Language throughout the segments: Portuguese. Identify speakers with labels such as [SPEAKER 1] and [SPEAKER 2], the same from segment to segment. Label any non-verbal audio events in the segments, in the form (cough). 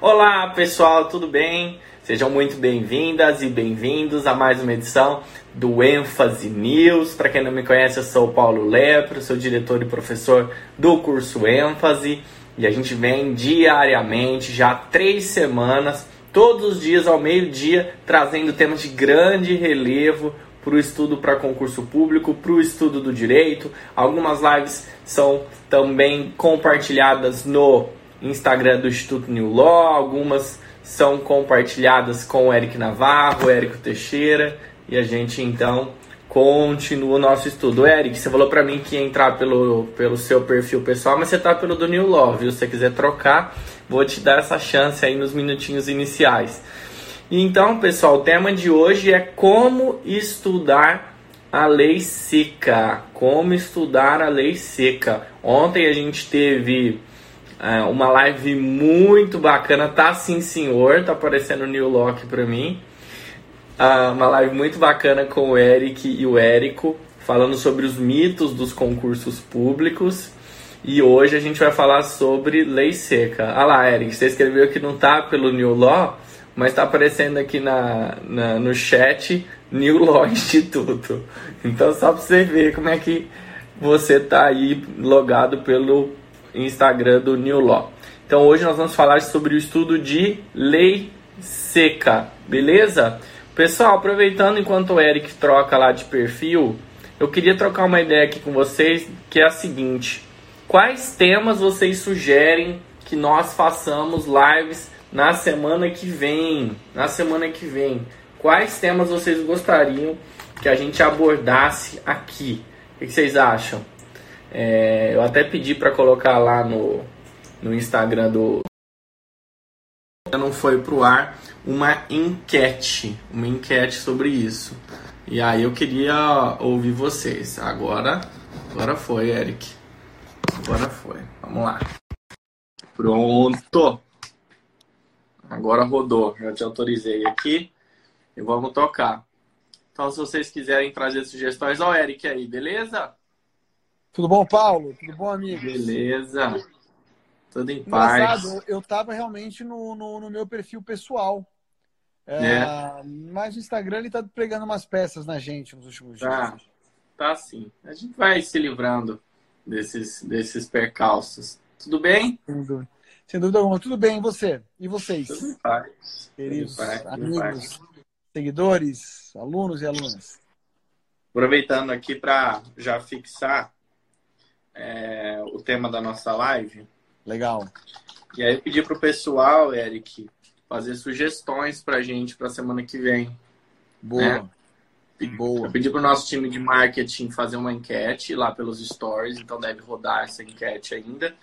[SPEAKER 1] Olá pessoal, tudo bem? Sejam muito bem-vindas e bem-vindos a mais uma edição do ênfase News. Para quem não me conhece, eu sou o Paulo Lepro, sou diretor e professor do curso ênfase e a gente vem diariamente, já há três semanas, todos os dias ao meio-dia, trazendo temas de grande relevo para o estudo para concurso público, para o estudo do direito. Algumas lives são também compartilhadas no Instagram do Instituto New Law, algumas são compartilhadas com o Eric Navarro, o Érico Teixeira, e a gente então continua o nosso estudo. Eric, você falou para mim que ia entrar pelo, pelo seu perfil pessoal, mas você tá pelo do New Law, viu? Se você quiser trocar, vou te dar essa chance aí nos minutinhos iniciais. Então, pessoal, o tema de hoje é como estudar a lei seca. Como estudar a lei seca. Ontem a gente teve é, uma live muito bacana, tá sim senhor, tá aparecendo o New Lock pra mim. Uh, uma live muito bacana com o Eric e o Érico, falando sobre os mitos dos concursos públicos. E hoje a gente vai falar sobre lei seca. Ah lá, Eric, você escreveu que não tá pelo New Law, mas tá aparecendo aqui na, na no chat New Law (laughs) Instituto. Então só pra você ver como é que você tá aí logado pelo Instagram do New Law. Então hoje nós vamos falar sobre o estudo de lei seca, beleza? Pessoal, aproveitando enquanto o Eric troca lá de perfil, eu queria trocar uma ideia aqui com vocês, que é a seguinte: quais temas vocês sugerem que nós façamos lives na semana que vem? Na semana que vem, quais temas vocês gostariam que a gente abordasse aqui? O que vocês acham? É, eu até pedi para colocar lá no, no Instagram do. Não foi pro ar uma enquete, uma enquete sobre isso. E aí eu queria ouvir vocês. Agora, agora foi, Eric. Agora foi. Vamos lá. Pronto. Agora rodou. Já te autorizei aqui e vamos tocar. Então, se vocês quiserem trazer sugestões, ó, Eric aí, beleza?
[SPEAKER 2] Tudo bom, Paulo? Tudo bom, amigo?
[SPEAKER 1] Beleza. Tudo em
[SPEAKER 2] Engraçado,
[SPEAKER 1] paz.
[SPEAKER 2] eu estava realmente no, no, no, meu perfil pessoal. É, é. Mas o Instagram ele tá pregando umas peças na gente nos últimos
[SPEAKER 1] tá.
[SPEAKER 2] dias.
[SPEAKER 1] Tá sim. A gente vai se livrando desses, desses percalços. Tudo bem?
[SPEAKER 2] Sem dúvida. Sem dúvida alguma. Tudo bem, e você? E vocês?
[SPEAKER 1] Tudo em paz.
[SPEAKER 2] Queridos
[SPEAKER 1] paz,
[SPEAKER 2] amigos, seguidores, alunos e alunas.
[SPEAKER 1] Aproveitando aqui para já fixar é, o tema da nossa live.
[SPEAKER 2] Legal.
[SPEAKER 1] E aí eu pedi para o pessoal, Eric, fazer sugestões para a gente para a semana que vem.
[SPEAKER 2] Boa. Né? Boa.
[SPEAKER 1] Eu pedi para o nosso time de marketing fazer uma enquete lá pelos stories, então deve rodar essa enquete ainda.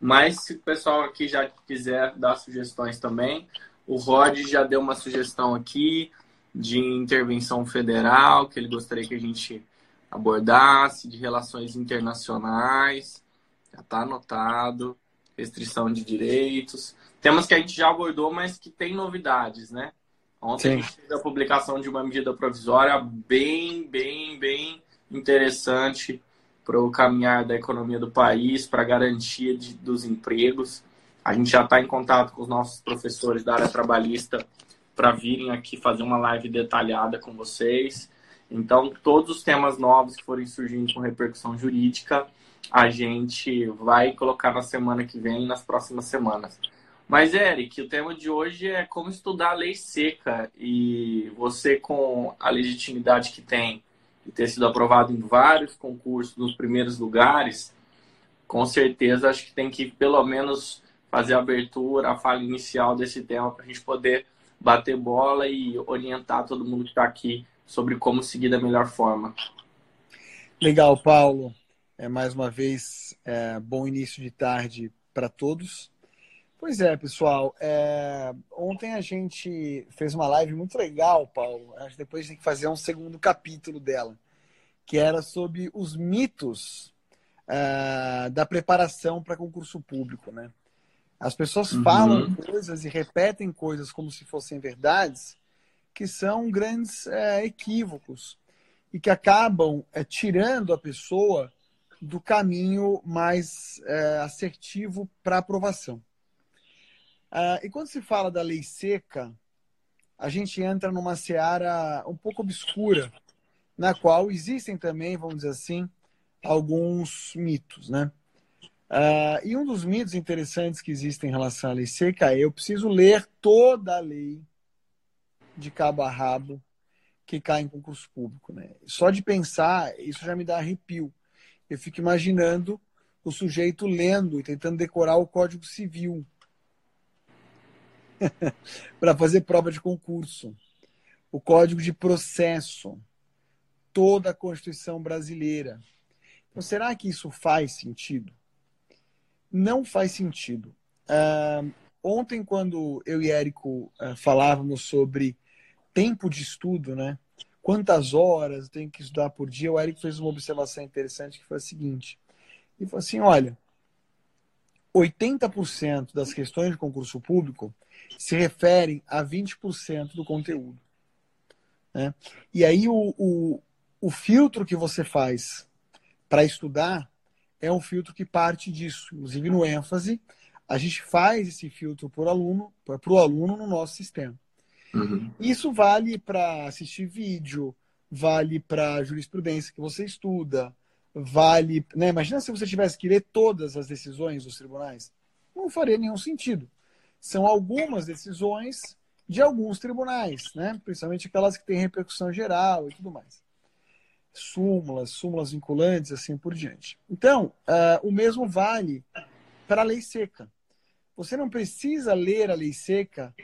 [SPEAKER 1] Mas se o pessoal aqui já quiser dar sugestões também, o Rod já deu uma sugestão aqui de intervenção federal, que ele gostaria que a gente abordasse, de relações internacionais, já está anotado, restrição de direitos, temas que a gente já abordou, mas que tem novidades, né? Ontem Sim. a gente teve a publicação de uma medida provisória bem, bem, bem interessante para o caminhar da economia do país, para a garantia de, dos empregos. A gente já está em contato com os nossos professores da área trabalhista para virem aqui fazer uma live detalhada com vocês. Então, todos os temas novos que forem surgindo com repercussão jurídica, a gente vai colocar na semana que vem e nas próximas semanas. Mas, Eric, o tema de hoje é como estudar a lei seca. E você, com a legitimidade que tem e ter sido aprovado em vários concursos nos primeiros lugares, com certeza acho que tem que pelo menos fazer a abertura, a fala inicial desse tema para a gente poder bater bola e orientar todo mundo que está aqui sobre como seguir da melhor forma.
[SPEAKER 2] Legal, Paulo. É, mais uma vez, é, bom início de tarde para todos. Pois é, pessoal. É, ontem a gente fez uma live muito legal, Paulo. Acho que depois a gente tem que fazer um segundo capítulo dela, que era sobre os mitos é, da preparação para concurso público, né? As pessoas uhum. falam coisas e repetem coisas como se fossem verdades, que são grandes é, equívocos e que acabam é, tirando a pessoa do caminho mais é, assertivo para aprovação. Uh, e quando se fala da lei seca, a gente entra numa seara um pouco obscura, na qual existem também, vamos dizer assim, alguns mitos, né? Uh, e um dos mitos interessantes que existem em relação à lei seca é eu preciso ler toda a lei de cabo a rabo que cai em concurso público. Né? Só de pensar, isso já me dá arrepio. Eu fico imaginando o sujeito lendo e tentando decorar o Código Civil (laughs) para fazer prova de concurso, o Código de Processo, toda a Constituição brasileira. Então, será que isso faz sentido? Não faz sentido. Uh, ontem, quando eu e Érico uh, falávamos sobre tempo de estudo, né? Quantas horas tenho que estudar por dia? O Érico fez uma observação interessante que foi a seguinte: ele falou assim, olha, 80% das questões de concurso público se referem a 20% do conteúdo. Né? E aí o, o, o filtro que você faz para estudar é um filtro que parte disso. Inclusive no ênfase, a gente faz esse filtro por aluno, para o aluno no nosso sistema. Uhum. Isso vale para assistir vídeo, vale para jurisprudência que você estuda, vale. Né? Imagina se você tivesse que ler todas as decisões dos tribunais. Não faria nenhum sentido. São algumas decisões de alguns tribunais, né? principalmente aquelas que têm repercussão geral e tudo mais. Súmulas, súmulas vinculantes, assim por diante. Então, uh, o mesmo vale para a lei seca. Você não precisa ler a lei seca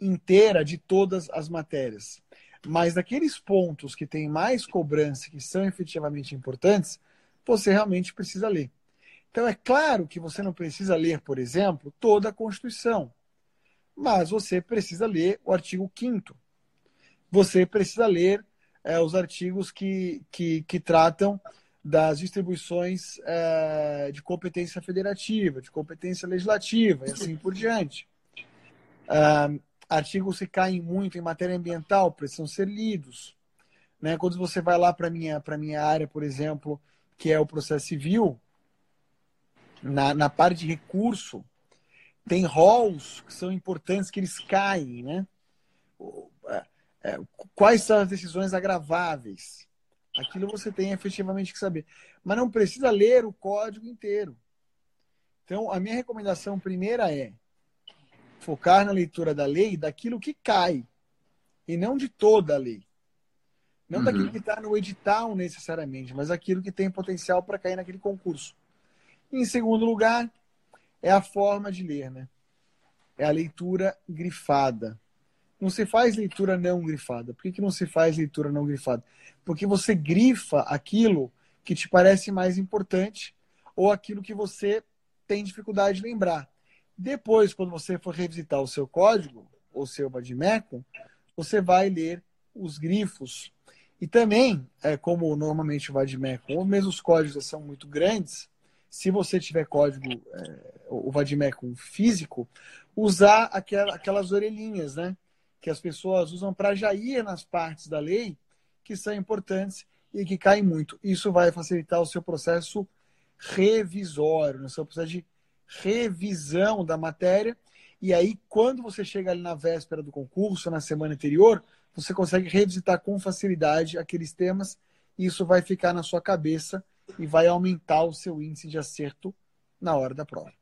[SPEAKER 2] inteira de todas as matérias. Mas daqueles pontos que têm mais cobrança, que são efetivamente importantes, você realmente precisa ler. Então, é claro que você não precisa ler, por exemplo, toda a Constituição, mas você precisa ler o artigo 5. Você precisa ler é, os artigos que, que, que, tratam das distribuições é, de competência federativa, de competência legislativa e assim por diante. Ah, artigos que caem muito em matéria ambiental precisam ser lidos. Né? Quando você vai lá para a minha, minha área, por exemplo, que é o processo civil, na, na parte de recurso, tem roles que são importantes que eles caem, né? É, é, quais são as decisões agraváveis? Aquilo você tem efetivamente que saber. Mas não precisa ler o código inteiro. Então, a minha recomendação primeira é focar na leitura da lei daquilo que cai e não de toda a lei. Não uhum. daquilo que está no edital necessariamente, mas aquilo que tem potencial para cair naquele concurso. E, em segundo lugar, é a forma de ler, né? É a leitura grifada. Não se faz leitura não grifada. Por que, que não se faz leitura não grifada? Porque você grifa aquilo que te parece mais importante ou aquilo que você tem dificuldade de lembrar. Depois, quando você for revisitar o seu código, ou seu Vadimeco, você vai ler os grifos. E também, é, como normalmente o Vadimeco, ou mesmo os códigos são muito grandes, se você tiver código, é, o Vadimeco físico, usar aquela, aquelas orelhinhas, né? Que as pessoas usam para já ir nas partes da lei que são importantes e que caem muito. Isso vai facilitar o seu processo revisório, no seu processo de revisão da matéria. E aí, quando você chega ali na véspera do concurso, na semana anterior, você consegue revisitar com facilidade aqueles temas. E isso vai ficar na sua cabeça e vai aumentar o seu índice de acerto na hora da prova.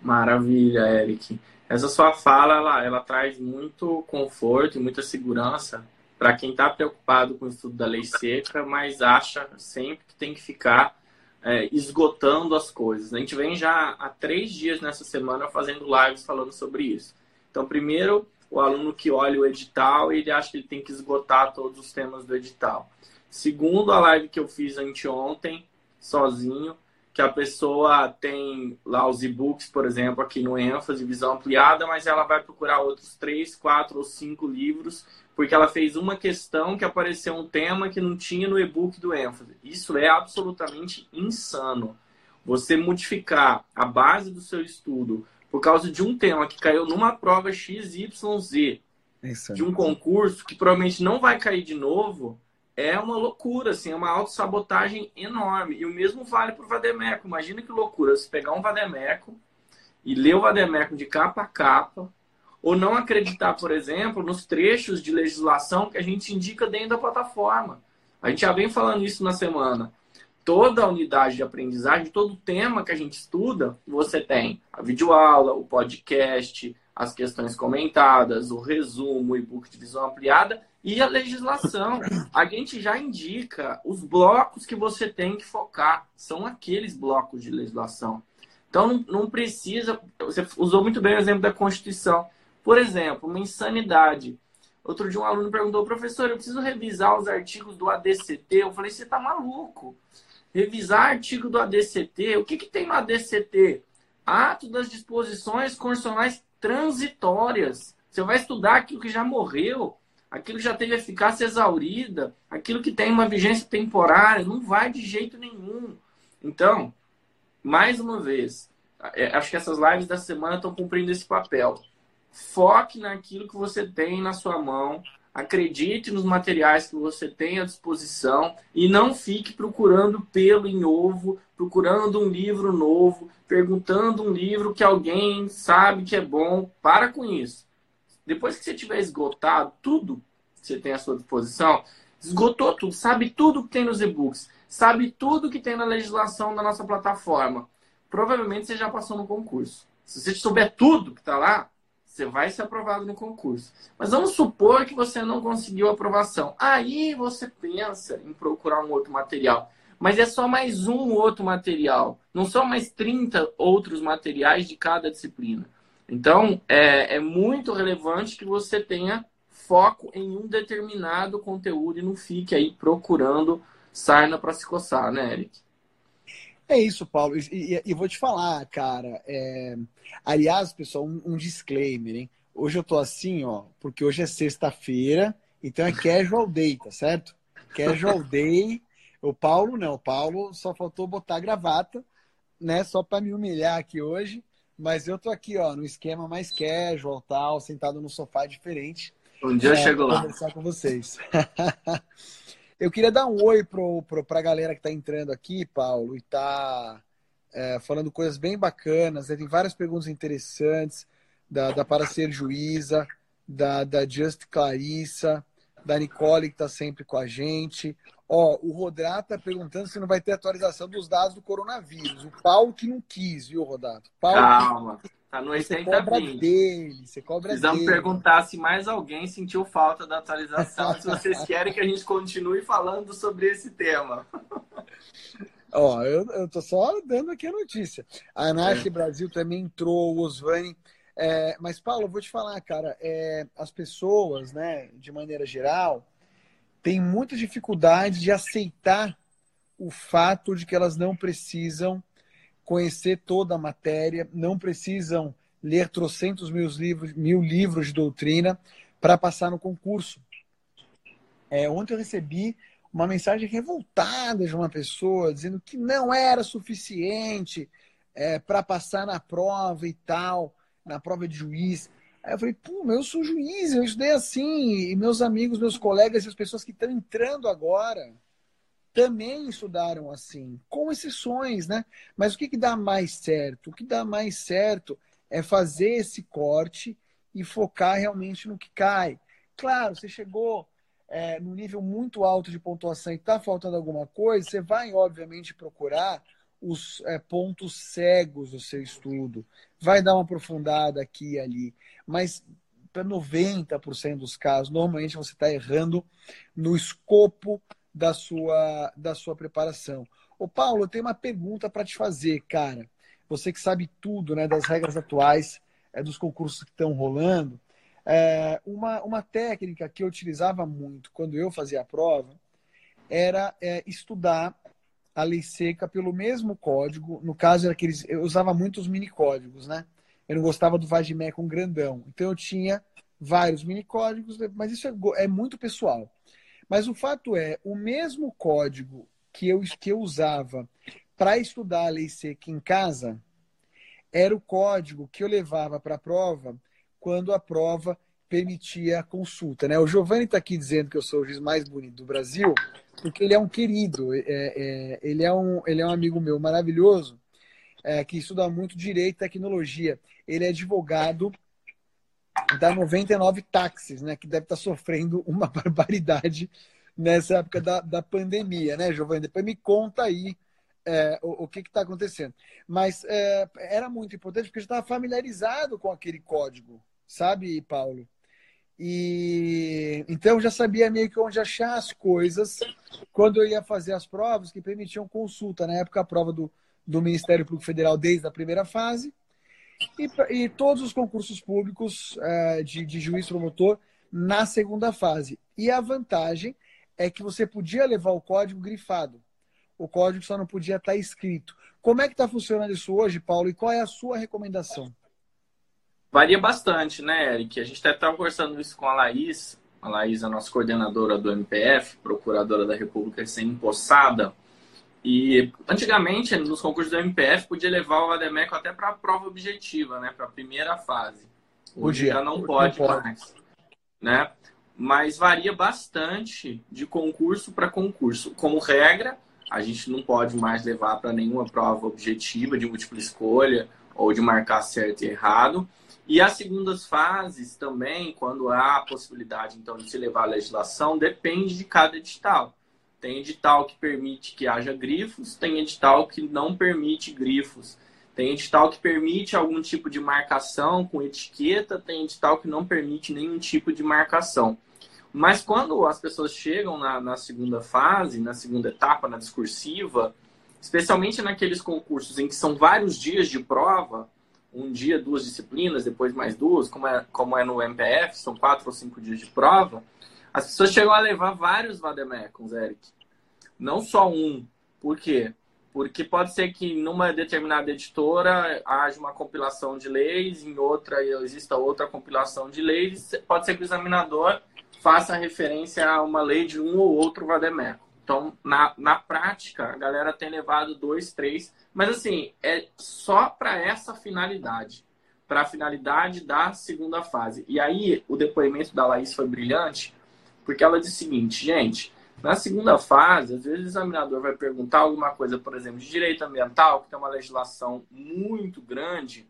[SPEAKER 1] Maravilha, Eric. Essa sua fala, ela, ela traz muito conforto e muita segurança para quem está preocupado com o estudo da lei seca, mas acha sempre que tem que ficar é, esgotando as coisas. A gente vem já há três dias nessa semana fazendo lives falando sobre isso. Então, primeiro, o aluno que olha o edital, ele acha que ele tem que esgotar todos os temas do edital. Segundo, a live que eu fiz anteontem, sozinho, que a pessoa tem lá os e-books, por exemplo, aqui no ênfase, visão ampliada, mas ela vai procurar outros três, quatro ou cinco livros porque ela fez uma questão que apareceu um tema que não tinha no e-book do ênfase. Isso é absolutamente insano. Você modificar a base do seu estudo por causa de um tema que caiu numa prova XYZ Isso. de um concurso que provavelmente não vai cair de novo, é uma loucura, assim, é uma autossabotagem enorme. E o mesmo vale para o Vademeco. Imagina que loucura, você pegar um Vademeco e ler o Ademecum de capa a capa, ou não acreditar, por exemplo, nos trechos de legislação que a gente indica dentro da plataforma. A gente já vem falando isso na semana. Toda unidade de aprendizagem, todo tema que a gente estuda, você tem a videoaula, o podcast, as questões comentadas, o resumo, o e-book de visão ampliada e a legislação. A gente já indica os blocos que você tem que focar. São aqueles blocos de legislação. Então, não precisa. Você usou muito bem o exemplo da Constituição. Por exemplo, uma insanidade. Outro dia um aluno perguntou, professor, eu preciso revisar os artigos do ADCT. Eu falei, você está maluco. Revisar artigo do ADCT, o que, que tem no ADCT? Ato das disposições constitucionais transitórias. Você vai estudar aquilo que já morreu, aquilo que já teve eficácia exaurida, aquilo que tem uma vigência temporária, não vai de jeito nenhum. Então, mais uma vez, é, acho que essas lives da semana estão cumprindo esse papel. Foque naquilo que você tem na sua mão, acredite nos materiais que você tem à disposição e não fique procurando pelo em ovo, procurando um livro novo, perguntando um livro que alguém sabe que é bom. Para com isso. Depois que você tiver esgotado tudo que você tem à sua disposição, esgotou tudo, sabe tudo que tem nos e-books, sabe tudo que tem na legislação da nossa plataforma, provavelmente você já passou no concurso. Se você souber tudo que está lá, você vai ser aprovado no concurso. Mas vamos supor que você não conseguiu aprovação. Aí você pensa em procurar um outro material. Mas é só mais um outro material. Não são mais 30 outros materiais de cada disciplina. Então, é, é muito relevante que você tenha foco em um determinado conteúdo e não fique aí procurando sarna para se coçar, né, Eric?
[SPEAKER 2] É isso, Paulo. E, e, e vou te falar, cara. É... Aliás, pessoal, um, um, disclaimer, hein? Hoje eu tô assim, ó, porque hoje é sexta-feira, então é casual day, tá certo? Casual day. O Paulo não, o Paulo só faltou botar gravata, né? Só para me humilhar aqui hoje. Mas eu tô aqui, ó, no esquema mais casual, tal, sentado no sofá diferente.
[SPEAKER 1] Um dia é, eu chego lá.
[SPEAKER 2] conversar com vocês. (laughs) Eu queria dar um oi para a galera que está entrando aqui, Paulo, e está é, falando coisas bem bacanas. Né? Tem várias perguntas interessantes da, da Para Ser Juíza, da, da Just Clarissa, da Nicole, que está sempre com a gente. Ó, o Rodato está perguntando se não vai ter atualização dos dados do coronavírus. O Paulo que não quis, viu, Rodato? Paulo
[SPEAKER 1] Calma. Que... Tá no 80 você
[SPEAKER 2] cobra dele, você cobra
[SPEAKER 1] Precisamos
[SPEAKER 2] dele.
[SPEAKER 1] perguntar se mais alguém sentiu falta da atualização, se vocês (laughs) querem que a gente continue falando sobre esse tema.
[SPEAKER 2] Ó, eu, eu tô só dando aqui a notícia. A Anarque é. Brasil também entrou, o Osvani. É, mas, Paulo, eu vou te falar, cara, é, as pessoas, né, de maneira geral, têm muita dificuldade de aceitar o fato de que elas não precisam conhecer toda a matéria, não precisam ler trocentos mil livros, mil livros de doutrina para passar no concurso. É, ontem eu recebi uma mensagem revoltada de uma pessoa dizendo que não era suficiente é, para passar na prova e tal, na prova de juiz. Aí eu falei, pô, eu sou juiz, eu estudei assim, e meus amigos, meus colegas e as pessoas que estão entrando agora também estudaram assim, com exceções, né? Mas o que, que dá mais certo? O que dá mais certo é fazer esse corte e focar realmente no que cai. Claro, você chegou é, no nível muito alto de pontuação e está faltando alguma coisa, você vai, obviamente, procurar os é, pontos cegos do seu estudo, vai dar uma aprofundada aqui e ali, mas para 90% dos casos, normalmente você está errando no escopo da sua, da sua preparação. Ô Paulo, eu tenho uma pergunta para te fazer, cara. Você que sabe tudo né, das regras atuais é, dos concursos que estão rolando. É, uma, uma técnica que eu utilizava muito quando eu fazia a prova era é, estudar a lei seca pelo mesmo código. No caso, era aqueles, eu usava muito os mini códigos, né? Eu não gostava do Vagimé com grandão. Então eu tinha vários mini códigos, mas isso é, é muito pessoal. Mas o fato é, o mesmo código que eu, que eu usava para estudar a lei seca em casa era o código que eu levava para a prova quando a prova permitia a consulta. Né? O Giovanni está aqui dizendo que eu sou o juiz mais bonito do Brasil, porque ele é um querido, é, é, ele, é um, ele é um amigo meu maravilhoso. é, que estuda muito direito e tecnologia. Ele é advogado da 99 Táxis, né? Que deve estar sofrendo uma (laughs) barbaridade nessa época da, da pandemia, né, Giovanni? Depois me conta aí é, o, o, que está acontecendo. Mas é, era muito importante porque eu estava familiarizado com aquele código, sabe, Paulo? E então já sabia meio que onde achar as coisas quando eu ia fazer as provas que permitiam consulta. Na época, a prova do, do Ministério Público Federal desde a primeira fase e, e todos os concursos públicos é, de, de juiz promotor na segunda fase. E a vantagem é que você podia levar o código grifado. O código só não podia estar escrito. Como é que está funcionando isso hoje, Paulo? E qual é a sua recomendação?
[SPEAKER 1] Varia bastante, né, Eric? A gente até estava conversando isso com a Laís. A Laís é a nossa coordenadora do MPF, procuradora da República recém-impossada. E antigamente, nos concursos do MPF, podia levar o Ademeco até para a prova objetiva, né? Para a primeira fase. Hoje já não pode, não pode mais. Né? Mas varia bastante de concurso para concurso. Como regra, a gente não pode mais levar para nenhuma prova objetiva de múltipla escolha ou de marcar certo e errado. E as segundas fases também, quando há a possibilidade então de se levar a legislação, depende de cada edital. Tem edital que permite que haja grifos, tem edital que não permite grifos. Tem edital que permite algum tipo de marcação com etiqueta, tem edital que não permite nenhum tipo de marcação. Mas quando as pessoas chegam na, na segunda fase, na segunda etapa, na discursiva, especialmente naqueles concursos em que são vários dias de prova, um dia, duas disciplinas, depois mais duas, como é, como é no MPF, são quatro ou cinco dias de prova, as pessoas chegam a levar vários vademecums, Eric. Não só um. Por quê? Porque pode ser que numa determinada editora haja uma compilação de leis, em outra exista outra compilação de leis. Pode ser que o examinador faça referência a uma lei de um ou outro vademeco. Então, na, na prática, a galera tem levado dois, três, mas assim, é só para essa finalidade, para a finalidade da segunda fase. E aí, o depoimento da Laís foi brilhante, porque ela disse o seguinte, gente, na segunda fase, às vezes o examinador vai perguntar alguma coisa, por exemplo, de direito ambiental, que tem uma legislação muito grande,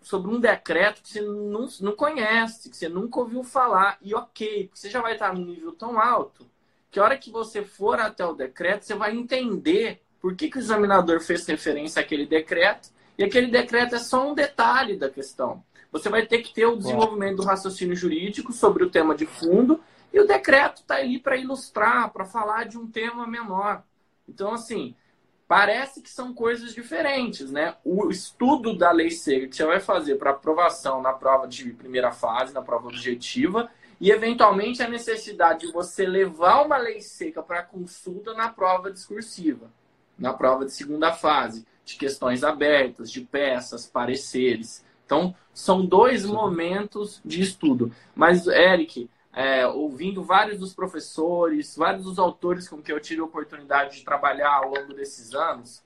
[SPEAKER 1] sobre um decreto que você não, não conhece, que você nunca ouviu falar. E ok, porque você já vai estar num nível tão alto que a hora que você for até o decreto, você vai entender por que, que o examinador fez referência àquele decreto. E aquele decreto é só um detalhe da questão. Você vai ter que ter o desenvolvimento do raciocínio jurídico sobre o tema de fundo e o decreto está ali para ilustrar, para falar de um tema menor. Então, assim, parece que são coisas diferentes, né? O estudo da lei seca que você vai fazer para aprovação na prova de primeira fase, na prova objetiva, e eventualmente a necessidade de você levar uma lei seca para consulta na prova discursiva, na prova de segunda fase, de questões abertas, de peças, pareceres. Então, são dois momentos de estudo. Mas, Eric, é, ouvindo vários dos professores, vários dos autores com que eu tive a oportunidade de trabalhar ao longo desses anos,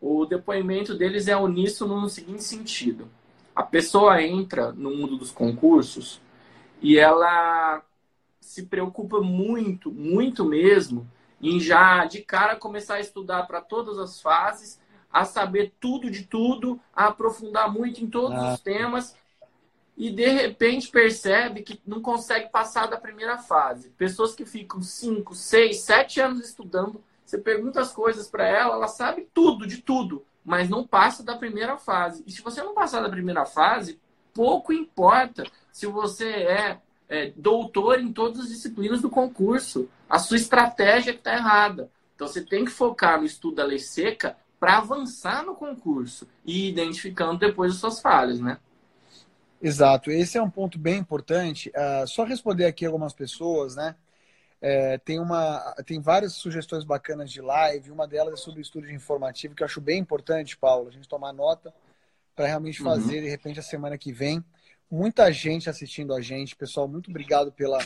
[SPEAKER 1] o depoimento deles é uníssono no seguinte sentido: a pessoa entra no mundo dos concursos e ela se preocupa muito, muito mesmo, em já de cara começar a estudar para todas as fases, a saber tudo de tudo, a aprofundar muito em todos ah. os temas e de repente percebe que não consegue passar da primeira fase. Pessoas que ficam 5, 6, 7 anos estudando, você pergunta as coisas para ela, ela sabe tudo, de tudo, mas não passa da primeira fase. E se você não passar da primeira fase, pouco importa se você é, é doutor em todas as disciplinas do concurso. A sua estratégia está errada. Então você tem que focar no estudo da lei seca para avançar no concurso e identificando depois as suas falhas, né?
[SPEAKER 2] Exato, esse é um ponto bem importante. Uh, só responder aqui algumas pessoas, né? É, tem, uma, tem várias sugestões bacanas de live, uma delas é sobre estúdio informativo, que eu acho bem importante, Paulo, a gente tomar nota para realmente uhum. fazer, uhum. de repente, a semana que vem. Muita gente assistindo a gente, pessoal, muito obrigado pela,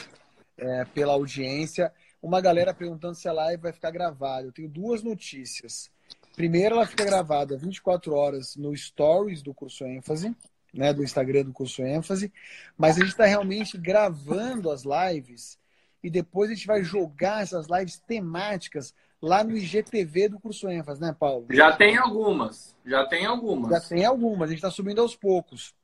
[SPEAKER 2] é, pela audiência. Uma galera perguntando se a live vai ficar gravada. Eu tenho duas notícias. Primeiro, ela fica gravada 24 horas no Stories do curso ênfase né, do Instagram do curso ênfase, mas a gente está realmente gravando as lives e depois a gente vai jogar essas lives temáticas lá no IGTV do curso ênfase, né, Paulo?
[SPEAKER 1] Já tem algumas. Já tem algumas.
[SPEAKER 2] Já tem algumas. A gente está subindo aos poucos.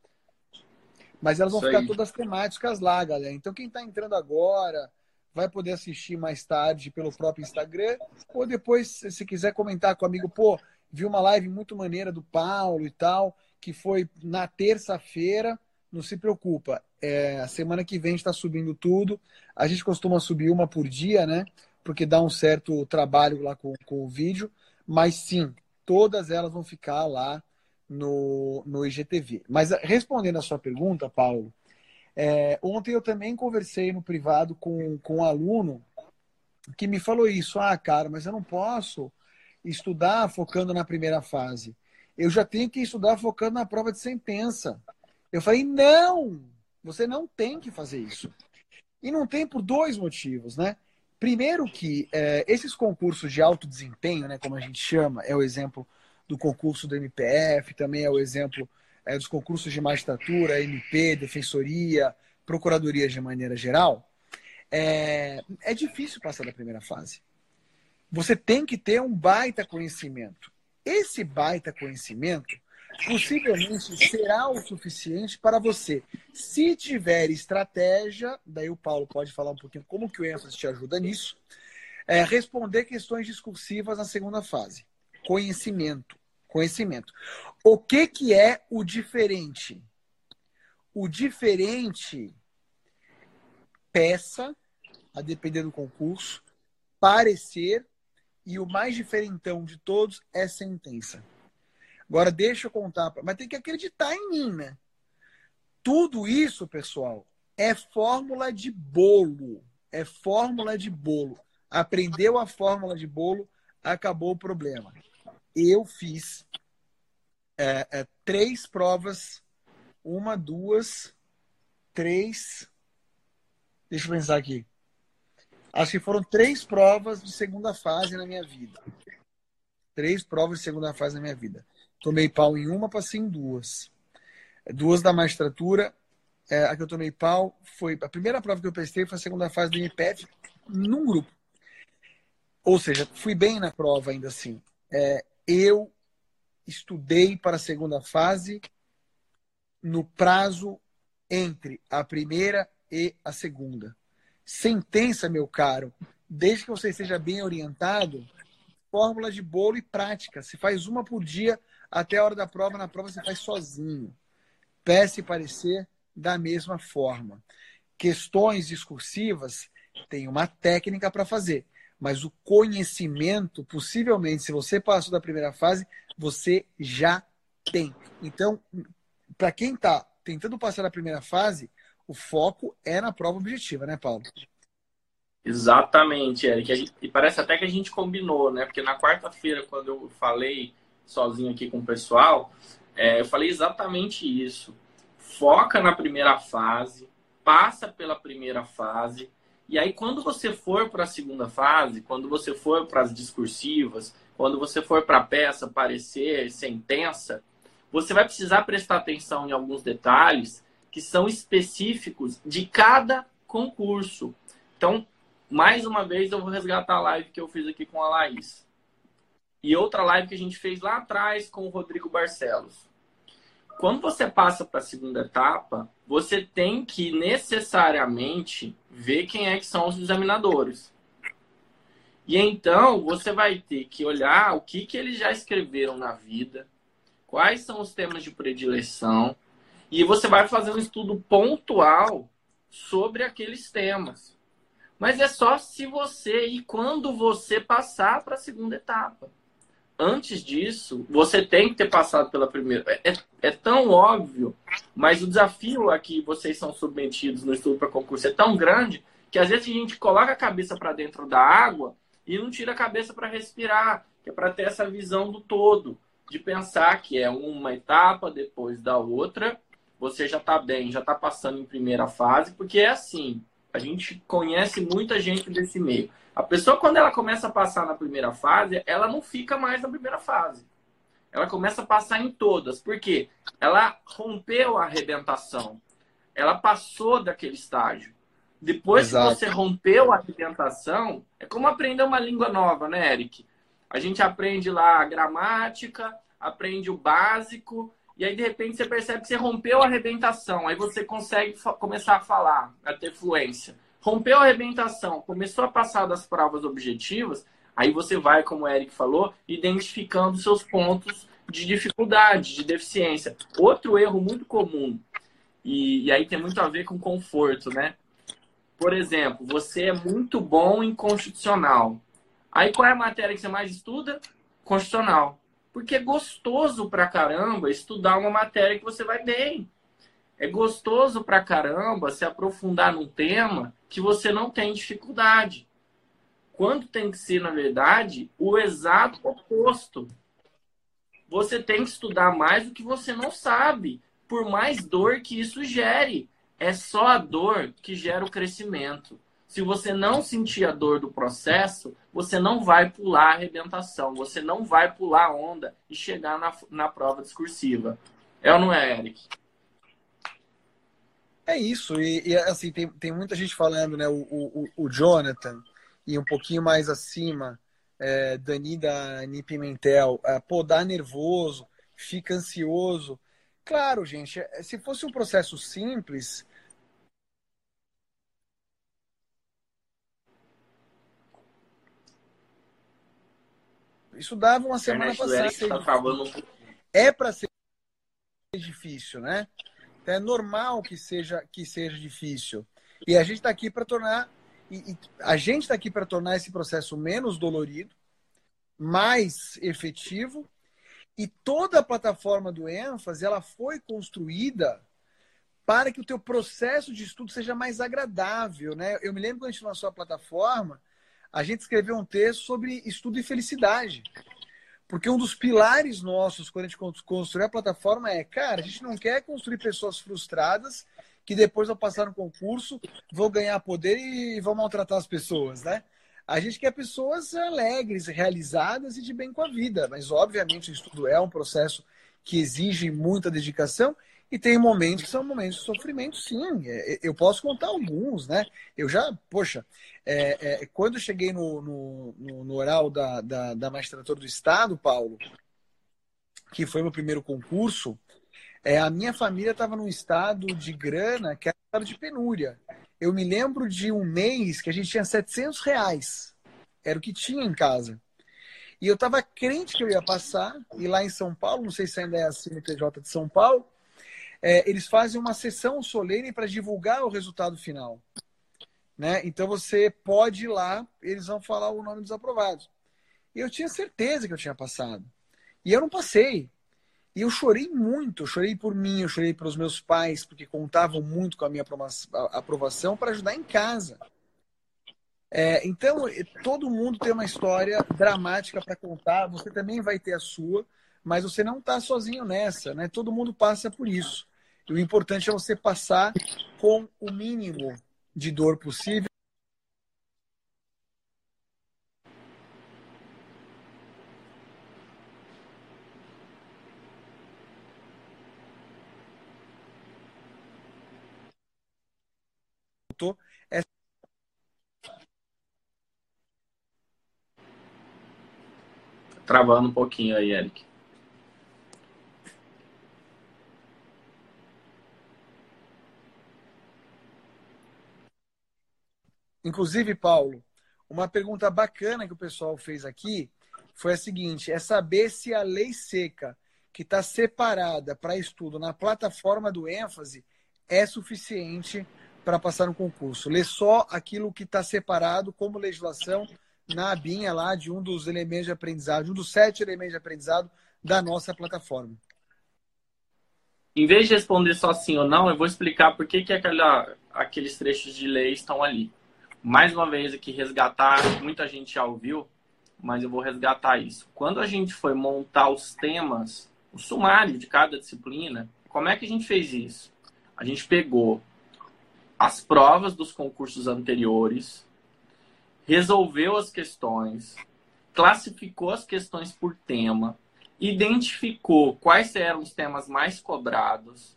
[SPEAKER 2] Mas elas vão Isso ficar aí. todas temáticas lá, galera. Então, quem está entrando agora vai poder assistir mais tarde pelo próprio Instagram. Ou depois, se quiser comentar com o amigo, pô, vi uma live muito maneira do Paulo e tal, que foi na terça-feira. Não se preocupa. É, a semana que vem está subindo tudo. A gente costuma subir uma por dia, né? Porque dá um certo trabalho lá com, com o vídeo. Mas sim, todas elas vão ficar lá no, no IGTV. Mas respondendo a sua pergunta, Paulo, é, ontem eu também conversei no privado com, com um aluno que me falou isso. Ah, cara, mas eu não posso estudar focando na primeira fase. Eu já tenho que estudar focando na prova de sentença. Eu falei, não! Você não tem que fazer isso. E não tem por dois motivos, né? Primeiro que é, esses concursos de alto desempenho, né, como a gente chama, é o exemplo do concurso do MPF, também é o exemplo é, dos concursos de magistratura, MP, defensoria, procuradoria de maneira geral, é, é difícil passar da primeira fase. Você tem que ter um baita conhecimento. Esse baita conhecimento possivelmente será o suficiente para você, se tiver estratégia, daí o Paulo pode falar um pouquinho como que o ênfase te ajuda nisso, é, responder questões discursivas na segunda fase. Conhecimento conhecimento. O que, que é o diferente? O diferente, peça, a depender do concurso, parecer, e o mais diferentão de todos é sentença. Agora, deixa eu contar, mas tem que acreditar em mim, né? Tudo isso, pessoal, é fórmula de bolo. É fórmula de bolo. Aprendeu a fórmula de bolo, acabou o problema eu fiz é, é, três provas, uma, duas, três. Deixa eu pensar aqui. Acho que foram três provas de segunda fase na minha vida. Três provas de segunda fase na minha vida. Tomei pau em uma, passei em duas. Duas da magistratura. É, a que eu tomei pau foi. A primeira prova que eu prestei foi a segunda fase do INPEF, num grupo. Ou seja, fui bem na prova ainda assim. É, eu estudei para a segunda fase no prazo entre a primeira e a segunda. Sentença, meu caro, desde que você esteja bem orientado, fórmula de bolo e prática. Se faz uma por dia até a hora da prova, na prova você faz sozinho. Peça e parecer da mesma forma. Questões discursivas tem uma técnica para fazer mas o conhecimento, possivelmente, se você passou da primeira fase, você já tem. Então, para quem está tentando passar da primeira fase, o foco é na prova objetiva, né, Paulo?
[SPEAKER 1] Exatamente, Eric. E parece até que a gente combinou, né? Porque na quarta-feira, quando eu falei sozinho aqui com o pessoal, é, eu falei exatamente isso. Foca na primeira fase, passa pela primeira fase, e aí, quando você for para a segunda fase, quando você for para as discursivas, quando você for para a peça, parecer, sentença, você vai precisar prestar atenção em alguns detalhes que são específicos de cada concurso. Então, mais uma vez, eu vou resgatar a live que eu fiz aqui com a Laís. E outra live que a gente fez lá atrás com o Rodrigo Barcelos. Quando você passa para a segunda etapa, você tem que necessariamente ver quem é que são os examinadores. E então você vai ter que olhar o que, que eles já escreveram na vida, quais são os temas de predileção, e você vai fazer um estudo pontual sobre aqueles temas. Mas é só se você e quando você passar para a segunda etapa antes disso, você tem que ter passado pela primeira. É, é tão óbvio, mas o desafio a que vocês são submetidos no estudo para concurso é tão grande que às vezes a gente coloca a cabeça para dentro da água e não tira a cabeça para respirar, que é para ter essa visão do todo, de pensar que é uma etapa depois da outra, você já está bem, já está passando em primeira fase, porque é assim. A gente conhece muita gente desse meio. A pessoa, quando ela começa a passar na primeira fase, ela não fica mais na primeira fase. Ela começa a passar em todas. Por quê? Ela rompeu a arrebentação. Ela passou daquele estágio. Depois Exato. que você rompeu a arrebentação, é como aprender uma língua nova, né, Eric? A gente aprende lá a gramática, aprende o básico, e aí de repente você percebe que você rompeu a arrebentação, aí você consegue começar a falar, a ter fluência. Rompeu a arrebentação, começou a passar das provas objetivas, aí você vai, como o Eric falou, identificando seus pontos de dificuldade, de deficiência. Outro erro muito comum, e, e aí tem muito a ver com conforto, né? Por exemplo, você é muito bom em constitucional. Aí qual é a matéria que você mais estuda? Constitucional. Porque é gostoso pra caramba estudar uma matéria que você vai bem. É gostoso pra caramba se aprofundar num tema que você não tem dificuldade. Quando tem que ser, na verdade, o exato oposto. Você tem que estudar mais do que você não sabe, por mais dor que isso gere. É só a dor que gera o crescimento. Se você não sentir a dor do processo, você não vai pular a arrebentação, você não vai pular a onda e chegar na, na prova discursiva. É ou não é, Eric?
[SPEAKER 2] É isso, e, e assim, tem, tem muita gente falando, né? O, o, o Jonathan, e um pouquinho mais acima, é, Dani da Ani Pimentel, é, pô, dá nervoso, fica ansioso. Claro, gente, é, se fosse um processo simples, Isso dava uma semana passada. Tá é para ser difícil, né? Então, é normal que seja que seja difícil. E a gente está aqui para tornar e, e, a gente está aqui para tornar esse processo menos dolorido, mais efetivo. E toda a plataforma do ênfase ela foi construída para que o teu processo de estudo seja mais agradável, né? Eu me lembro quando a gente lançou a plataforma, a gente escreveu um texto sobre estudo e felicidade. Porque um dos pilares nossos, quando a gente construir a plataforma, é, cara, a gente não quer construir pessoas frustradas que depois, ao passar no concurso, vão ganhar poder e vão maltratar as pessoas, né? A gente quer pessoas alegres, realizadas e de bem com a vida. Mas, obviamente, o estudo é um processo que exige muita dedicação e tem momentos que são momentos de sofrimento, sim. É, é, eu posso contar alguns, né? Eu já, poxa, é, é, quando eu cheguei no, no, no, oral da, da, da, magistratura do Estado, Paulo, que foi meu primeiro concurso, é, a minha família estava num estado de grana que era de penúria. Eu me lembro de um mês que a gente tinha 700 reais. Era o que tinha em casa. E eu estava crente que eu ia passar, e lá em São Paulo, não sei se ainda é assim no TJ de São Paulo, é, eles fazem uma sessão solene para divulgar o resultado final. Né? Então você pode ir lá, eles vão falar o nome dos aprovados. E eu tinha certeza que eu tinha passado. E eu não passei. E eu chorei muito, eu chorei por mim, eu chorei pelos meus pais, porque contavam muito com a minha aprovação para ajudar em casa. É, então, todo mundo tem uma história dramática para contar, você também vai ter a sua, mas você não está sozinho nessa, né? Todo mundo passa por isso. E o importante é você passar com o mínimo de dor possível.
[SPEAKER 1] Travando um pouquinho aí, Eric.
[SPEAKER 2] Inclusive, Paulo, uma pergunta bacana que o pessoal fez aqui foi a seguinte: é saber se a lei seca que está separada para estudo na plataforma do ênfase é suficiente para passar no concurso. Lê só aquilo que está separado como legislação na abinha lá de um dos elementos de aprendizado, um dos sete elementos de aprendizado da nossa plataforma.
[SPEAKER 1] Em vez de responder só sim ou não, eu vou explicar por que, que aquela, aqueles trechos de lei estão ali mais uma vez aqui resgatar, muita gente já ouviu, mas eu vou resgatar isso. Quando a gente foi montar os temas, o sumário de cada disciplina, como é que a gente fez isso? A gente pegou as provas dos concursos anteriores, resolveu as questões, classificou as questões por tema, identificou quais eram os temas mais cobrados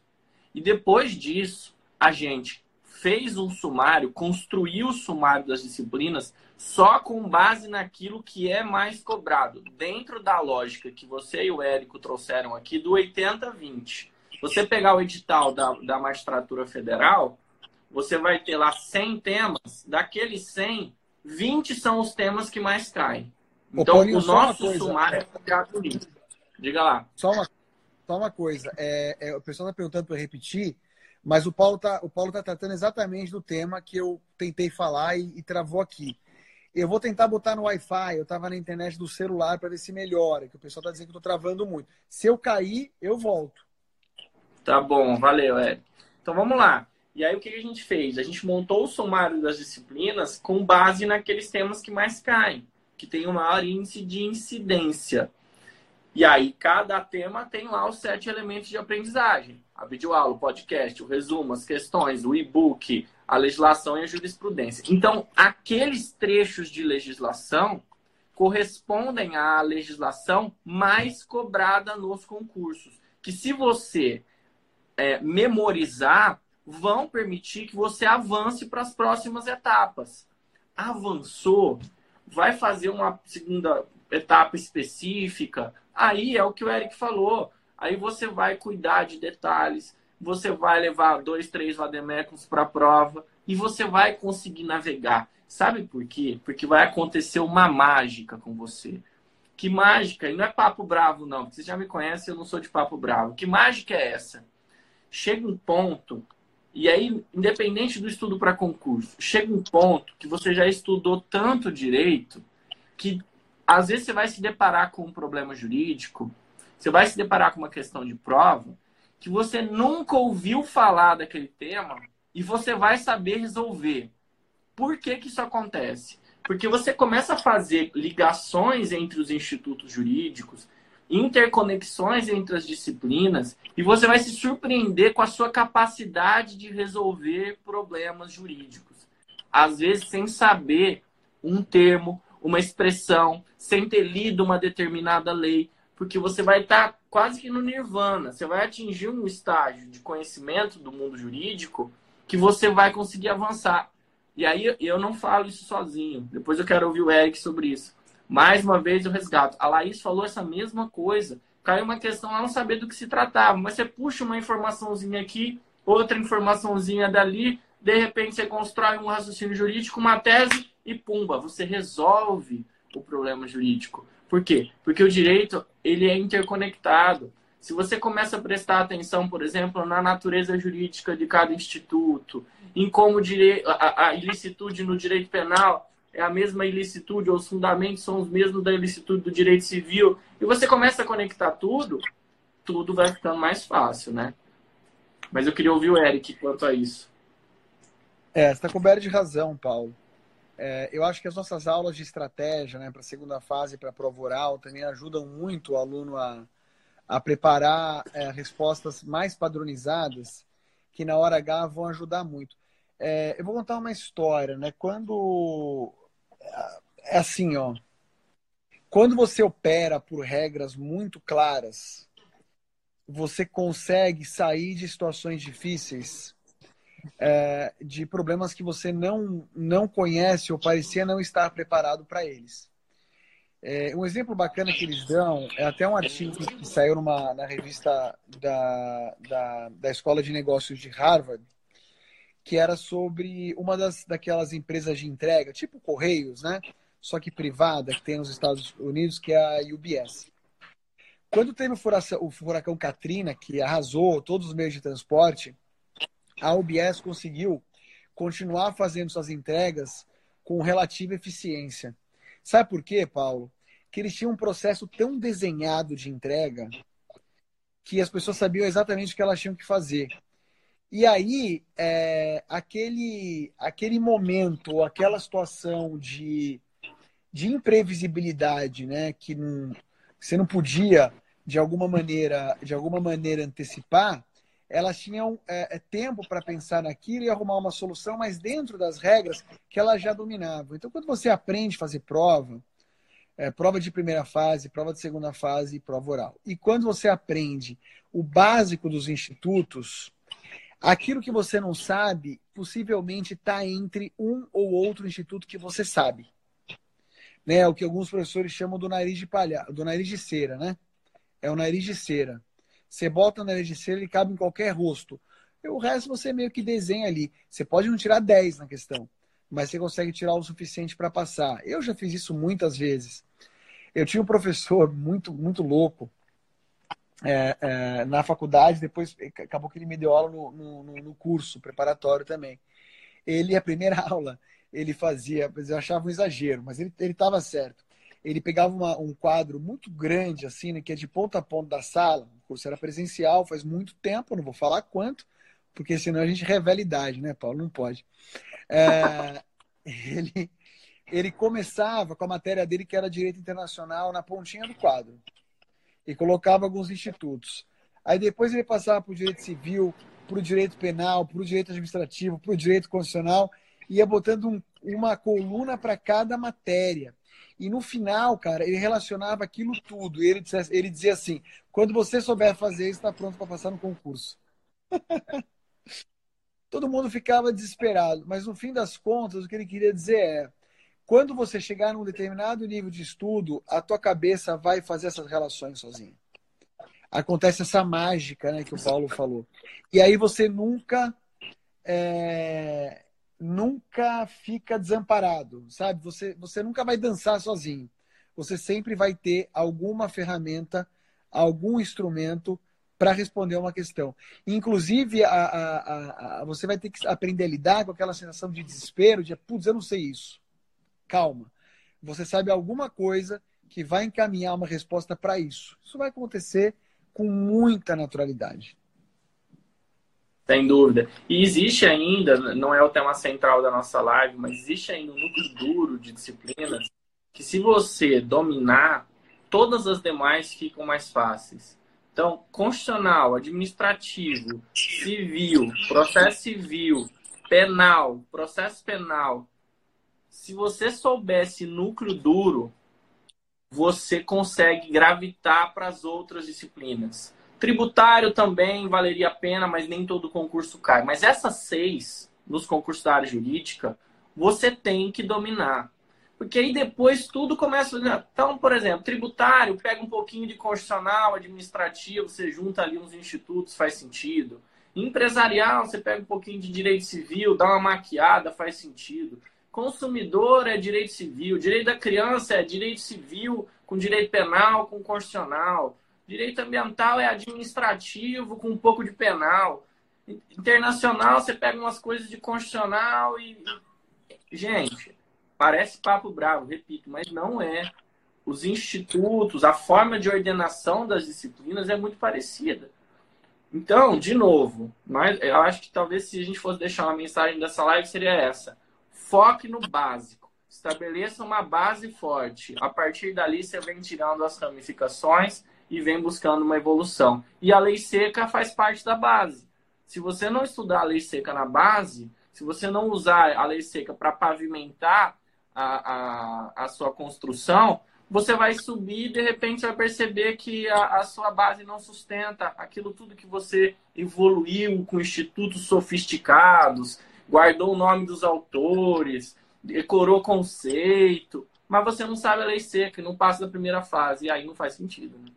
[SPEAKER 1] e depois disso a gente fez um sumário, construiu o sumário das disciplinas só com base naquilo que é mais cobrado, dentro da lógica que você e o Érico trouxeram aqui do 80-20. Você pegar o edital da, da magistratura federal, você vai ter lá 100 temas, daqueles 100, 20 são os temas que mais caem. Então, Paulinho, o nosso sumário é focado nisso. Diga lá.
[SPEAKER 2] Só uma, só uma coisa. É, é, o pessoal está perguntando para repetir, mas o Paulo está tá tratando exatamente do tema que eu tentei falar e, e travou aqui. Eu vou tentar botar no Wi-Fi, eu estava na internet do celular para ver se melhora, que o pessoal está dizendo que eu estou travando muito. Se eu cair, eu volto.
[SPEAKER 1] Tá bom, valeu, Eric. Então vamos lá. E aí o que a gente fez? A gente montou o sumário das disciplinas com base naqueles temas que mais caem, que tem o maior índice de incidência. E aí cada tema tem lá os sete elementos de aprendizagem. A videoaula, o podcast, o resumo, as questões, o e-book, a legislação e a jurisprudência. Então, aqueles trechos de legislação correspondem à legislação mais cobrada nos concursos. Que se você é, memorizar, vão permitir que você avance para as próximas etapas. Avançou, vai fazer uma segunda etapa específica, aí é o que o Eric falou. Aí você vai cuidar de detalhes, você vai levar dois, três vademecums para a prova e você vai conseguir navegar. Sabe por quê? Porque vai acontecer uma mágica com você. Que mágica? E não é papo bravo, não. Você já me conhece, eu não sou de papo bravo. Que mágica é essa? chega um ponto, e aí, independente do estudo para concurso, chega um ponto que você já estudou tanto direito que às vezes você vai se deparar com um problema jurídico, você vai se deparar com uma questão de prova, que você nunca ouviu falar daquele tema e você vai saber resolver. Por que, que isso acontece? Porque você começa a fazer ligações entre os institutos jurídicos, interconexões entre as disciplinas e você vai se surpreender com a sua capacidade de resolver problemas jurídicos. Às vezes, sem saber um termo, uma expressão, sem ter lido uma determinada lei, porque você vai estar quase que no nirvana. Você vai atingir um estágio de conhecimento do mundo jurídico que você vai conseguir avançar. E aí eu não falo isso sozinho. Depois eu quero ouvir o Eric sobre isso. Mais uma vez eu resgato. A Laís falou essa mesma coisa. Caiu uma questão, ela não sabia do que se tratava, mas você puxa uma informaçãozinha aqui, outra informaçãozinha dali, de repente você constrói um raciocínio jurídico, uma tese e pumba, você resolve o problema jurídico. Por quê? Porque o direito ele é interconectado. Se você começa a prestar atenção, por exemplo, na natureza jurídica de cada instituto, em como a, a ilicitude no direito penal é a mesma ilicitude, ou os fundamentos são os mesmos da ilicitude do direito civil, e você começa a conectar tudo, tudo vai ficando mais fácil, né? Mas eu queria ouvir o Eric quanto a isso.
[SPEAKER 2] É, você está coberto de razão, Paulo. É, eu acho que as nossas aulas de estratégia, né, para a segunda fase, para a prova oral, também ajudam muito o aluno a, a preparar é, respostas mais padronizadas, que na hora H vão ajudar muito. É, eu vou contar uma história, né? Quando é assim, ó. Quando você opera por regras muito claras, você consegue sair de situações difíceis, é, de problemas que você não, não conhece ou parecia não estar preparado para eles. É, um exemplo bacana que eles dão é até um artigo que saiu numa, na revista da, da, da Escola de Negócios de Harvard, que era sobre uma das daquelas empresas de entrega, tipo Correios, né? Só que privada, que tem nos Estados Unidos, que é a UBS. Quando teve o furacão, o furacão Katrina, que arrasou todos os meios de transporte, a UBS conseguiu continuar fazendo suas entregas com relativa eficiência. Sabe por quê, Paulo? Que eles tinham um processo tão desenhado de entrega que as pessoas sabiam exatamente o que elas tinham que fazer. E aí, é, aquele, aquele momento, aquela situação de, de imprevisibilidade, né, que não, você não podia de alguma maneira, de alguma maneira antecipar, elas tinham é, é tempo para pensar naquilo e arrumar uma solução, mas dentro das regras que elas já dominavam. Então, quando você aprende a fazer prova, é, prova de primeira fase, prova de segunda fase e prova oral, e quando você aprende o básico dos institutos, Aquilo que você não sabe, possivelmente está entre um ou outro instituto que você sabe. Né? O que alguns professores chamam do nariz de palha, do nariz de cera, né? É o nariz de cera. Você bota o nariz de cera, ele cabe em qualquer rosto. E o resto você meio que desenha ali. Você pode não tirar 10 na questão, mas você consegue tirar o suficiente para passar. Eu já fiz isso muitas vezes. Eu tinha um professor muito, muito louco é, é, na faculdade, depois acabou que ele me deu aula no, no, no, curso preparatório também. Ele, a primeira (laughs) aula, ele fazia, eu achava um exagero, mas ele estava certo. Ele pegava uma, um quadro muito grande, assim, né, que é de ponta a ponta da sala, curso era presencial, faz muito tempo, não vou falar quanto, porque senão a gente revela idade, né, Paulo? Não pode. É, (laughs) ele, ele começava com a matéria dele, que era Direito Internacional, na pontinha do quadro e colocava alguns institutos. Aí depois ele passava para o direito civil, para o direito penal, para o direito administrativo, para o direito constitucional, ia botando um, uma coluna para cada matéria. E no final, cara, ele relacionava aquilo tudo. Ele, dizia, ele dizia assim: quando você souber fazer isso, está pronto para passar no concurso. (laughs) Todo mundo ficava desesperado, mas no fim das contas, o que ele queria dizer é: quando você chegar num determinado nível de estudo, a tua cabeça vai fazer essas relações sozinha. Acontece essa mágica, né, que o Paulo falou. E aí você nunca é, nunca fica desamparado, sabe? Você você nunca vai dançar sozinho. Você sempre vai ter alguma ferramenta, algum instrumento para responder uma questão. Inclusive, a, a, a, você vai ter que aprender a lidar com aquela sensação de desespero, de, putz, eu não sei isso calma. Você sabe alguma coisa que vai encaminhar uma resposta para isso. Isso vai acontecer com muita naturalidade.
[SPEAKER 1] Sem dúvida. E existe ainda, não é o tema central da nossa live, mas existe ainda um núcleo duro de disciplinas que, se você dominar, todas as demais ficam mais fáceis. Então, constitucional, administrativo, civil, processo civil, penal, processo penal, se você soubesse núcleo duro, você consegue gravitar para as outras disciplinas. Tributário também valeria a pena, mas nem todo concurso cai. Mas essas seis, nos concursos da área jurídica, você tem que dominar. Porque aí depois tudo começa. Então, por exemplo, tributário, pega um pouquinho de constitucional, administrativo, você junta ali uns institutos, faz sentido. Empresarial, você pega um pouquinho de direito civil, dá uma maquiada, faz sentido. Consumidor é direito civil, direito da criança é direito civil com direito penal, com constitucional. Direito ambiental é administrativo com um pouco de penal. Internacional, você pega umas coisas de constitucional e. Gente, parece papo bravo, repito, mas não é. Os institutos, a forma de ordenação das disciplinas é muito parecida. Então, de novo, mas eu acho que talvez se a gente fosse deixar uma mensagem dessa live seria essa Foque no básico. Estabeleça uma base forte. A partir dali, você vem tirando as ramificações e vem buscando uma evolução. E a lei seca faz parte da base. Se você não estudar a lei seca na base, se você não usar a lei seca para pavimentar a, a, a, sua construção, você vai subir e de repente vai perceber que a, a, sua base não sustenta aquilo tudo que você evoluiu com institutos sofisticados, guardou o nome dos autores, decorou conceito, mas você não sabe a lei seca, não passa da primeira fase, e aí não faz sentido. Né?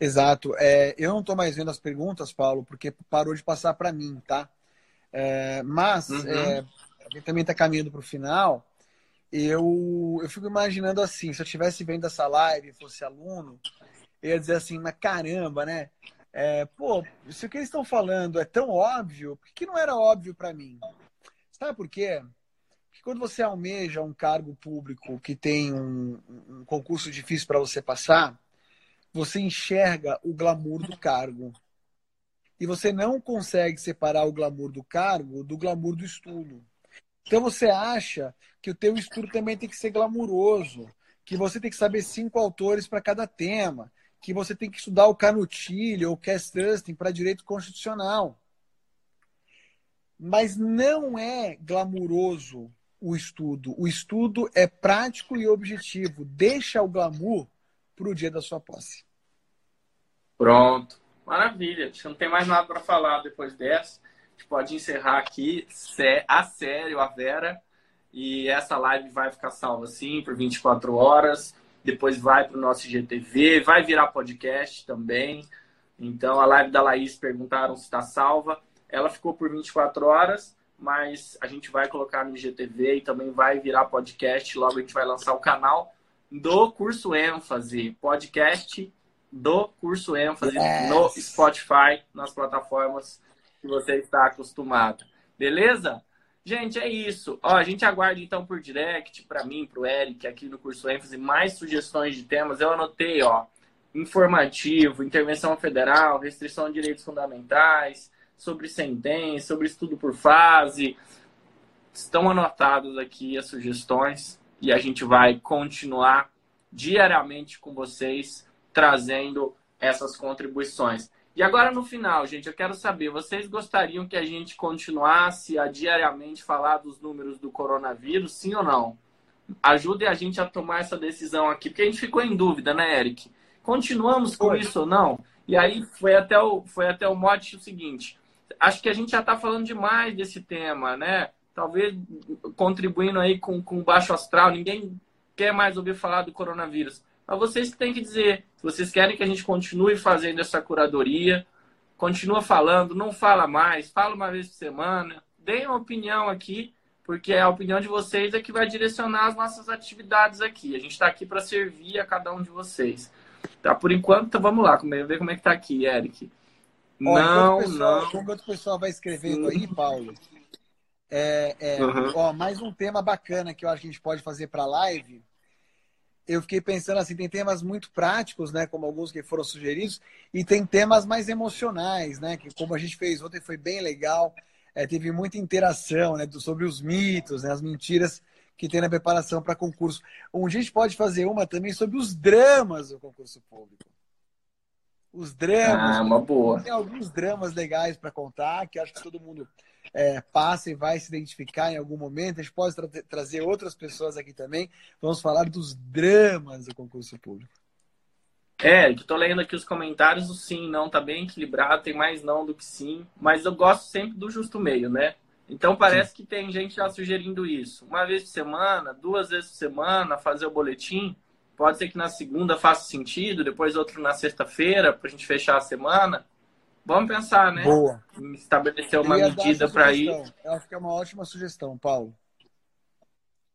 [SPEAKER 2] Exato. É, eu não estou mais vendo as perguntas, Paulo, porque parou de passar para mim, tá? É, mas, uhum. é, a gente também está caminhando para o final. Eu, eu fico imaginando assim, se eu estivesse vendo essa live e fosse aluno, eu ia dizer assim, mas caramba, né? É, pô, se o que eles estão falando é tão óbvio, por que não era óbvio para mim? Sabe por quê? Porque quando você almeja um cargo público que tem um, um concurso difícil para você passar, você enxerga o glamour do cargo. E você não consegue separar o glamour do cargo do glamour do estudo. Então você acha que o teu estudo também tem que ser glamuroso, que você tem que saber cinco autores para cada tema, que você tem que estudar o Canutilho ou o Cass Trusting para direito constitucional. Mas não é glamuroso o estudo. O estudo é prático e objetivo. Deixa o glamour para o dia da sua posse.
[SPEAKER 1] Pronto. Maravilha. Acho que não tem mais nada para falar depois dessa. gente pode encerrar aqui a sério, a Vera. E essa live vai ficar salva sim por 24 horas. Depois vai para o nosso IGTV, vai virar podcast também. Então a live da Laís perguntaram se está salva. Ela ficou por 24 horas, mas a gente vai colocar no IGTV e também vai virar podcast. Logo a gente vai lançar o canal do curso ênfase, podcast do curso ênfase yes. no Spotify, nas plataformas que você está acostumado. Beleza? Gente, é isso. Ó, a gente aguarda então por direct para mim, para o Eric, aqui no curso ênfase, mais sugestões de temas. Eu anotei, ó, informativo, intervenção federal, restrição de direitos fundamentais, sobre sentença, sobre estudo por fase. Estão anotadas aqui as sugestões e a gente vai continuar diariamente com vocês trazendo essas contribuições. E agora no final, gente, eu quero saber, vocês gostariam que a gente continuasse a diariamente falar dos números do coronavírus, sim ou não? Ajudem a gente a tomar essa decisão aqui, porque a gente ficou em dúvida, né, Eric? Continuamos com isso ou não? E aí foi até o, foi até o mote o seguinte: acho que a gente já está falando demais desse tema, né? Talvez contribuindo aí com, com baixo astral, ninguém quer mais ouvir falar do coronavírus. Mas vocês têm que dizer, se vocês querem que a gente continue fazendo essa curadoria, continua falando, não fala mais, fala uma vez por semana, deem uma opinião aqui, porque a opinião de vocês é que vai direcionar as nossas atividades aqui. A gente está aqui para servir a cada um de vocês. Tá, por enquanto, então vamos lá, ver como é que tá aqui, Eric.
[SPEAKER 2] Ó, não, pessoal, não. Enquanto o pessoal vai escrevendo aí, Paulo, é, é, uhum. ó, mais um tema bacana que eu acho que a gente pode fazer para live eu fiquei pensando assim, tem temas muito práticos, né, como alguns que foram sugeridos, e tem temas mais emocionais, né, que como a gente fez ontem foi bem legal, é, teve muita interação, né, sobre os mitos, né, as mentiras que tem na preparação para concurso. Um dia a gente pode fazer uma também sobre os dramas do concurso público. Os dramas.
[SPEAKER 1] Ah, uma boa.
[SPEAKER 2] Tem alguns dramas legais para contar, que acho que todo mundo é, passa e vai se identificar em algum momento. A gente pode tra trazer outras pessoas aqui também. Vamos falar dos dramas do concurso público.
[SPEAKER 1] É, estou lendo aqui os comentários, o sim, não, tá bem equilibrado, tem mais não do que sim, mas eu gosto sempre do justo meio, né? Então parece sim. que tem gente já sugerindo isso. Uma vez por semana, duas vezes por semana, fazer o boletim. Pode ser que na segunda faça sentido, depois outro na sexta-feira, para a gente fechar a semana. Vamos pensar, né?
[SPEAKER 2] Boa.
[SPEAKER 1] Estabelecer uma medida para ir.
[SPEAKER 2] Eu acho que é uma ótima sugestão, Paulo.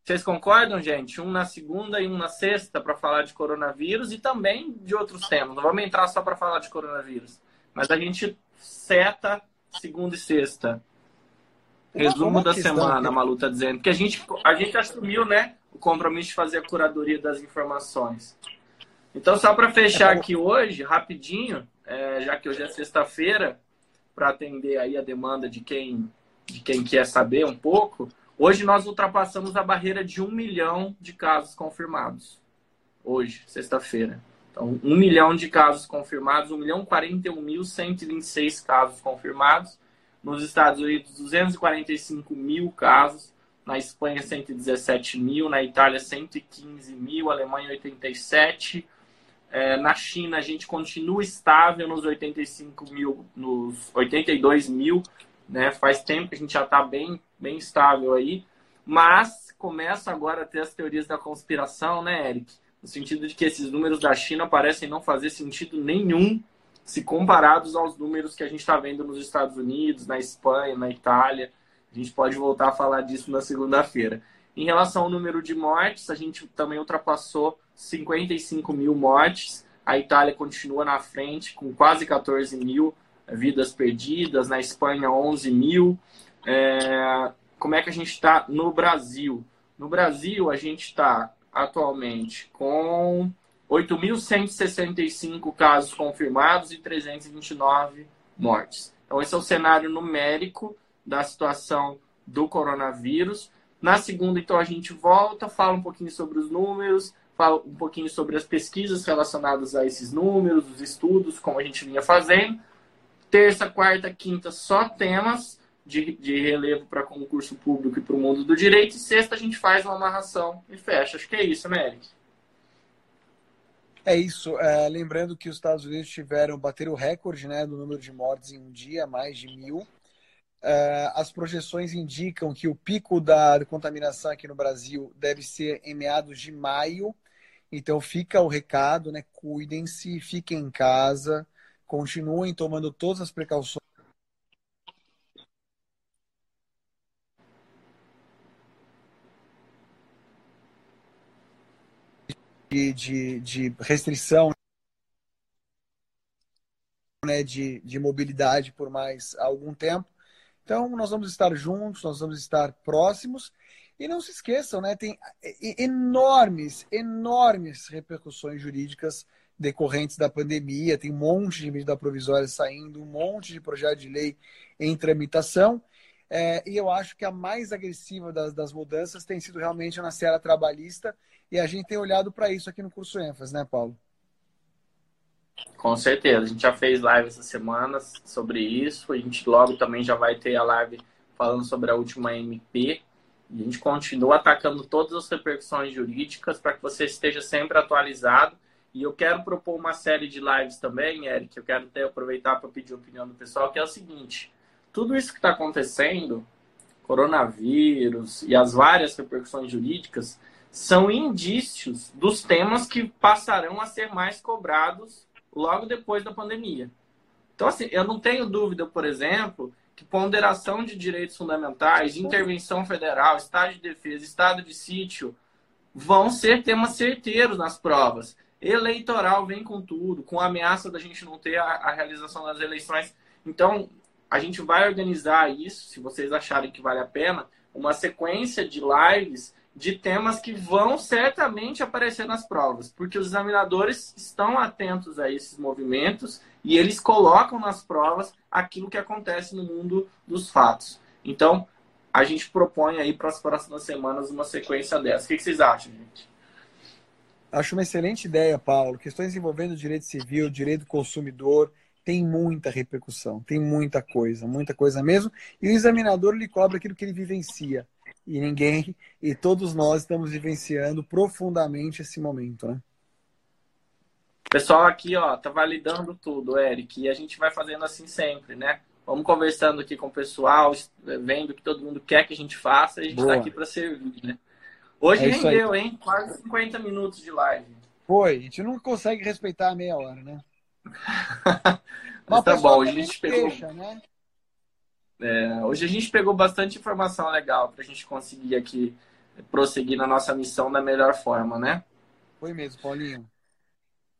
[SPEAKER 1] Vocês concordam, gente? Um na segunda e um na sexta para falar de coronavírus e também de outros temas. Não vamos entrar só para falar de coronavírus. Mas a gente seta segunda e sexta. Resumo da semana, a Malu tá dizendo. Porque a gente, a gente assumiu, né? O compromisso de fazer a curadoria das informações. Então, só para fechar aqui hoje, rapidinho, é, já que hoje é sexta-feira, para atender aí a demanda de quem, de quem quer saber um pouco, hoje nós ultrapassamos a barreira de um milhão de casos confirmados. Hoje, sexta-feira. Então, um milhão de casos confirmados, 1 milhão 41 mil 126 casos confirmados. Nos Estados Unidos, 245 mil casos. Na Espanha, 117 mil. Na Itália, 115 mil. Alemanha, 87 é, na China, a gente continua estável nos 85 mil, nos 82 mil, né? Faz tempo que a gente já está bem, bem estável aí, mas começa agora a ter as teorias da conspiração, né, Eric? No sentido de que esses números da China parecem não fazer sentido nenhum se comparados aos números que a gente está vendo nos Estados Unidos, na Espanha, na Itália. A gente pode voltar a falar disso na segunda-feira. Em relação ao número de mortes, a gente também ultrapassou 55 mil mortes. A Itália continua na frente, com quase 14 mil vidas perdidas. Na Espanha, 11 mil. É... Como é que a gente está no Brasil? No Brasil, a gente está atualmente com 8.165 casos confirmados e 329 mortes. Então, esse é o cenário numérico da situação do coronavírus. Na segunda, então, a gente volta, fala um pouquinho sobre os números, fala um pouquinho sobre as pesquisas relacionadas a esses números, os estudos, como a gente vinha fazendo. Terça, quarta, quinta, só temas de, de relevo para concurso público e para o mundo do direito. E sexta, a gente faz uma amarração e fecha. Acho que é isso, né, Eric?
[SPEAKER 2] É isso. É, lembrando que os Estados Unidos tiveram, bateram o recorde né, do número de mortes em um dia, mais de mil. Uh, as projeções indicam que o pico da contaminação aqui no Brasil deve ser em meados de maio. Então fica o recado, né? Cuidem-se, fiquem em casa, continuem tomando todas as precauções. De, de restrição né, de, de mobilidade por mais algum tempo. Então, nós vamos estar juntos, nós vamos estar próximos. E não se esqueçam, né, tem enormes, enormes repercussões jurídicas decorrentes da pandemia. Tem um monte de medida provisória saindo, um monte de projeto de lei em tramitação. É, e eu acho que a mais agressiva das, das mudanças tem sido realmente na seara trabalhista. E a gente tem olhado para isso aqui no curso ênfase, né, Paulo?
[SPEAKER 1] Com certeza. A gente já fez live essa semana sobre isso. A gente logo também já vai ter a live falando sobre a última MP. A gente continua atacando todas as repercussões jurídicas para que você esteja sempre atualizado. E eu quero propor uma série de lives também, Eric. Eu quero até aproveitar para pedir a opinião do pessoal, que é o seguinte: tudo isso que está acontecendo, coronavírus e as várias repercussões jurídicas, são indícios dos temas que passarão a ser mais cobrados logo depois da pandemia. Então, assim, eu não tenho dúvida, por exemplo, que ponderação de direitos fundamentais, intervenção federal, estado de defesa, estado de sítio, vão ser temas certeiros nas provas. Eleitoral vem com tudo, com a ameaça da gente não ter a, a realização das eleições. Então, a gente vai organizar isso, se vocês acharem que vale a pena, uma sequência de lives de temas que vão certamente aparecer nas provas, porque os examinadores estão atentos a esses movimentos e eles colocam nas provas aquilo que acontece no mundo dos fatos. Então, a gente propõe aí para as próximas semanas uma sequência dessa. O que vocês acham, gente?
[SPEAKER 2] Acho uma excelente ideia, Paulo. Questões envolvendo direito civil, direito do consumidor, tem muita repercussão, tem muita coisa, muita coisa mesmo. E o examinador lhe cobra aquilo que ele vivencia e ninguém, e todos nós estamos vivenciando profundamente esse momento, né?
[SPEAKER 1] Pessoal aqui, ó, tá validando tudo, Eric, e a gente vai fazendo assim sempre, né? Vamos conversando aqui com o pessoal, vendo o que todo mundo quer que a gente faça, e a gente Boa. tá aqui para servir, né? Hoje é rendeu, hein? Quase 50 minutos de live.
[SPEAKER 2] Foi, a gente não consegue respeitar a meia hora, né? (laughs)
[SPEAKER 1] Mas tá bom, a gente pegou. Deixa, né? É, hoje a gente pegou bastante informação legal para a gente conseguir aqui prosseguir na nossa missão da melhor forma, né?
[SPEAKER 2] Foi mesmo, Paulinho.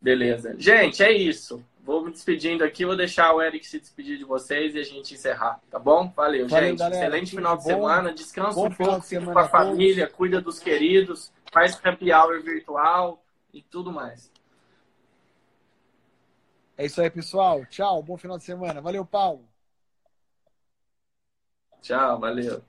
[SPEAKER 1] Beleza. Gente, é isso. Vou me despedindo aqui, vou deixar o Eric se despedir de vocês e a gente encerrar, tá bom? Valeu, Valeu gente. Galera. Excelente final de bom, semana. Descansa um pouco, com a família, cuida dos queridos, faz happy hour virtual e tudo mais.
[SPEAKER 2] É isso aí, pessoal. Tchau, bom final de semana. Valeu, Paulo.
[SPEAKER 1] Tchau, valeu.